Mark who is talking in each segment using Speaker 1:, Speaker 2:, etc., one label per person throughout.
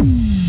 Speaker 1: Mm-hmm.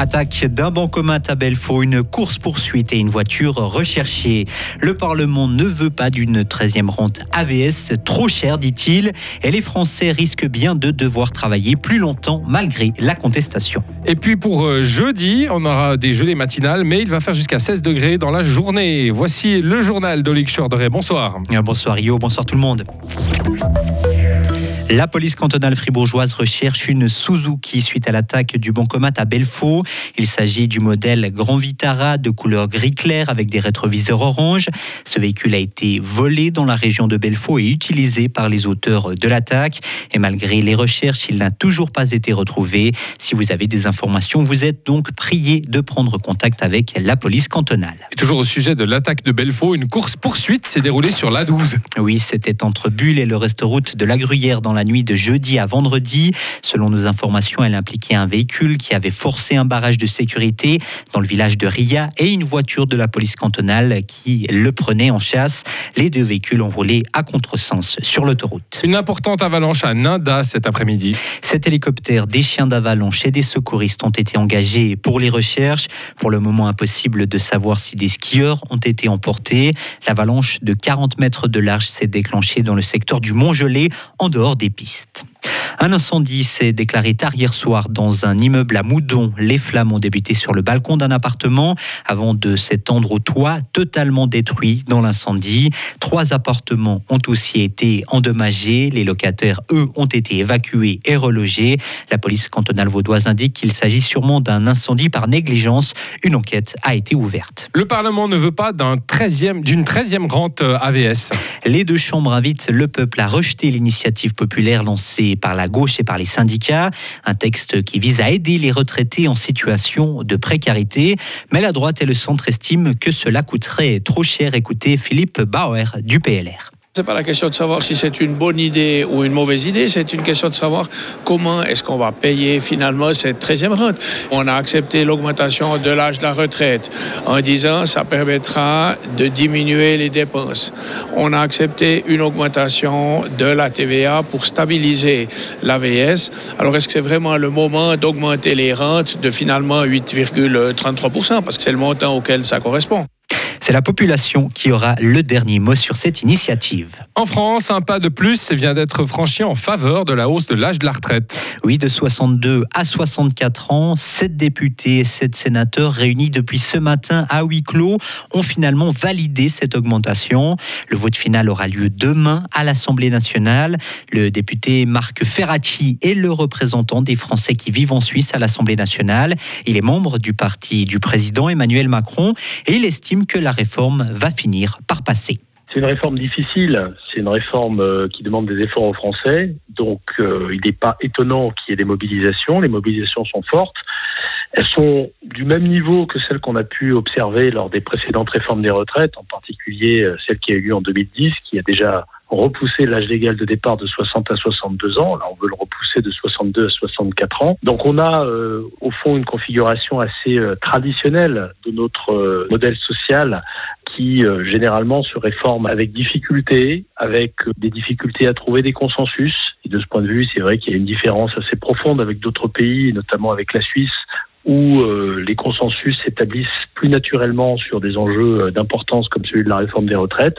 Speaker 1: Attaque d'un bancomat à Belfaux, une course-poursuite et une voiture recherchée. Le Parlement ne veut pas d'une 13e rente AVS, trop chère, dit-il, et les Français risquent bien de devoir travailler plus longtemps malgré la contestation.
Speaker 2: Et puis pour euh, jeudi, on aura des gelées matinales, mais il va faire jusqu'à 16 degrés dans la journée. Voici le journal d'Olic Chorderet. Bonsoir.
Speaker 1: Bonsoir Rio, bonsoir tout le monde. La police cantonale fribourgeoise recherche une Suzuki suite à l'attaque du bancomat à Belfaux. Il s'agit du modèle Grand Vitara de couleur gris clair avec des rétroviseurs orange. Ce véhicule a été volé dans la région de Belfaux et utilisé par les auteurs de l'attaque. Et malgré les recherches, il n'a toujours pas été retrouvé. Si vous avez des informations, vous êtes donc prié de prendre contact avec la police cantonale.
Speaker 2: Et toujours au sujet de l'attaque de Belfaux, une course-poursuite s'est déroulée sur l'A12.
Speaker 1: Oui, c'était entre Bulle et le restaurant de la Gruyère dans la nuit de jeudi à vendredi. Selon nos informations, elle impliquait un véhicule qui avait forcé un barrage de sécurité dans le village de Ria et une voiture de la police cantonale qui le prenait en chasse. Les deux véhicules ont roulé à contresens sur l'autoroute.
Speaker 2: Une importante avalanche à Nanda cet après-midi.
Speaker 1: Cet hélicoptère, des chiens d'avalanche et des secouristes ont été engagés pour les recherches. Pour le moment, impossible de savoir si des skieurs ont été emportés. L'avalanche de 40 mètres de large s'est déclenchée dans le secteur du Mont-Gelé, en dehors des pistes. Un incendie s'est déclaré tard hier soir dans un immeuble à Moudon. Les flammes ont débuté sur le balcon d'un appartement avant de s'étendre au toit, totalement détruit dans l'incendie. Trois appartements ont aussi été endommagés. Les locataires, eux, ont été évacués et relogés. La police cantonale vaudoise indique qu'il s'agit sûrement d'un incendie par négligence. Une enquête a été ouverte.
Speaker 2: Le Parlement ne veut pas d'une 13e, 13e rente AVS.
Speaker 1: Les deux chambres invitent le peuple à rejeter l'initiative populaire lancée par la gauche et par les syndicats. Un texte qui vise à aider les retraités en situation de précarité. Mais la droite et le centre estiment que cela coûterait trop cher. Écoutez Philippe Bauer du PLR.
Speaker 3: C'est pas la question de savoir si c'est une bonne idée ou une mauvaise idée, c'est une question de savoir comment est-ce qu'on va payer finalement cette 13e rente. On a accepté l'augmentation de l'âge de la retraite en disant ça permettra de diminuer les dépenses. On a accepté une augmentation de la TVA pour stabiliser l'AVS. Alors est-ce que c'est vraiment le moment d'augmenter les rentes de finalement 8,33% parce que c'est le montant auquel ça correspond
Speaker 1: c'est la population qui aura le dernier mot sur cette initiative.
Speaker 2: En France, un pas de plus vient d'être franchi en faveur de la hausse de l'âge de la retraite.
Speaker 1: Oui, de 62 à 64 ans, sept députés et sept sénateurs réunis depuis ce matin à huis clos ont finalement validé cette augmentation. Le vote final aura lieu demain à l'Assemblée nationale. Le député Marc Ferracci est le représentant des Français qui vivent en Suisse à l'Assemblée nationale. Il est membre du parti du président Emmanuel Macron et il estime que la réforme va finir par passer.
Speaker 4: C'est une réforme difficile, c'est une réforme euh, qui demande des efforts aux Français, donc euh, il n'est pas étonnant qu'il y ait des mobilisations, les mobilisations sont fortes, elles sont du même niveau que celles qu'on a pu observer lors des précédentes réformes des retraites, en particulier euh, celle qui a eu lieu en 2010, qui a déjà repoussé l'âge légal de départ de 60 à 62 ans. Là, on veut le repousser de 62 à 64 ans. Donc, on a euh, au fond une configuration assez euh, traditionnelle de notre euh, modèle social qui généralement se réforme avec difficulté, avec des difficultés à trouver des consensus. Et de ce point de vue, c'est vrai qu'il y a une différence assez profonde avec d'autres pays, notamment avec la Suisse, où les consensus s'établissent plus naturellement sur des enjeux d'importance comme celui de la réforme des retraites.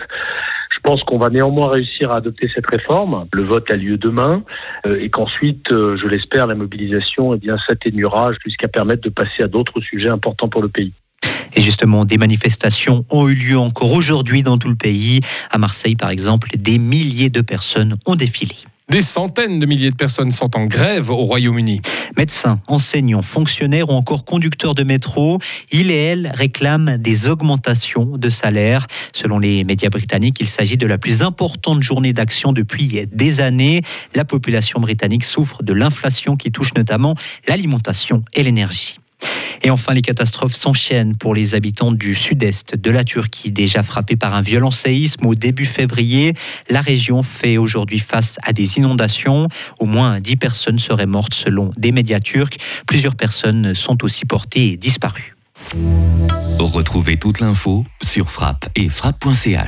Speaker 4: Je pense qu'on va néanmoins réussir à adopter cette réforme. Le vote a lieu demain euh, et qu'ensuite, euh, je l'espère, la mobilisation eh bien s'atténuera jusqu'à permettre de passer à d'autres sujets importants pour le pays.
Speaker 1: Et justement, des manifestations ont eu lieu encore aujourd'hui dans tout le pays. À Marseille, par exemple, des milliers de personnes ont défilé.
Speaker 2: Des centaines de milliers de personnes sont en grève au Royaume-Uni.
Speaker 1: Médecins, enseignants, fonctionnaires ou encore conducteurs de métro, ils et elles réclament des augmentations de salaire. Selon les médias britanniques, il s'agit de la plus importante journée d'action depuis des années. La population britannique souffre de l'inflation qui touche notamment l'alimentation et l'énergie. Et enfin, les catastrophes s'enchaînent pour les habitants du sud-est de la Turquie, déjà frappés par un violent séisme au début février. La région fait aujourd'hui face à des inondations. Au moins 10 personnes seraient mortes selon des médias turcs. Plusieurs personnes sont aussi portées disparues.
Speaker 5: Retrouvez toute l'info sur frappe et frappe.ch.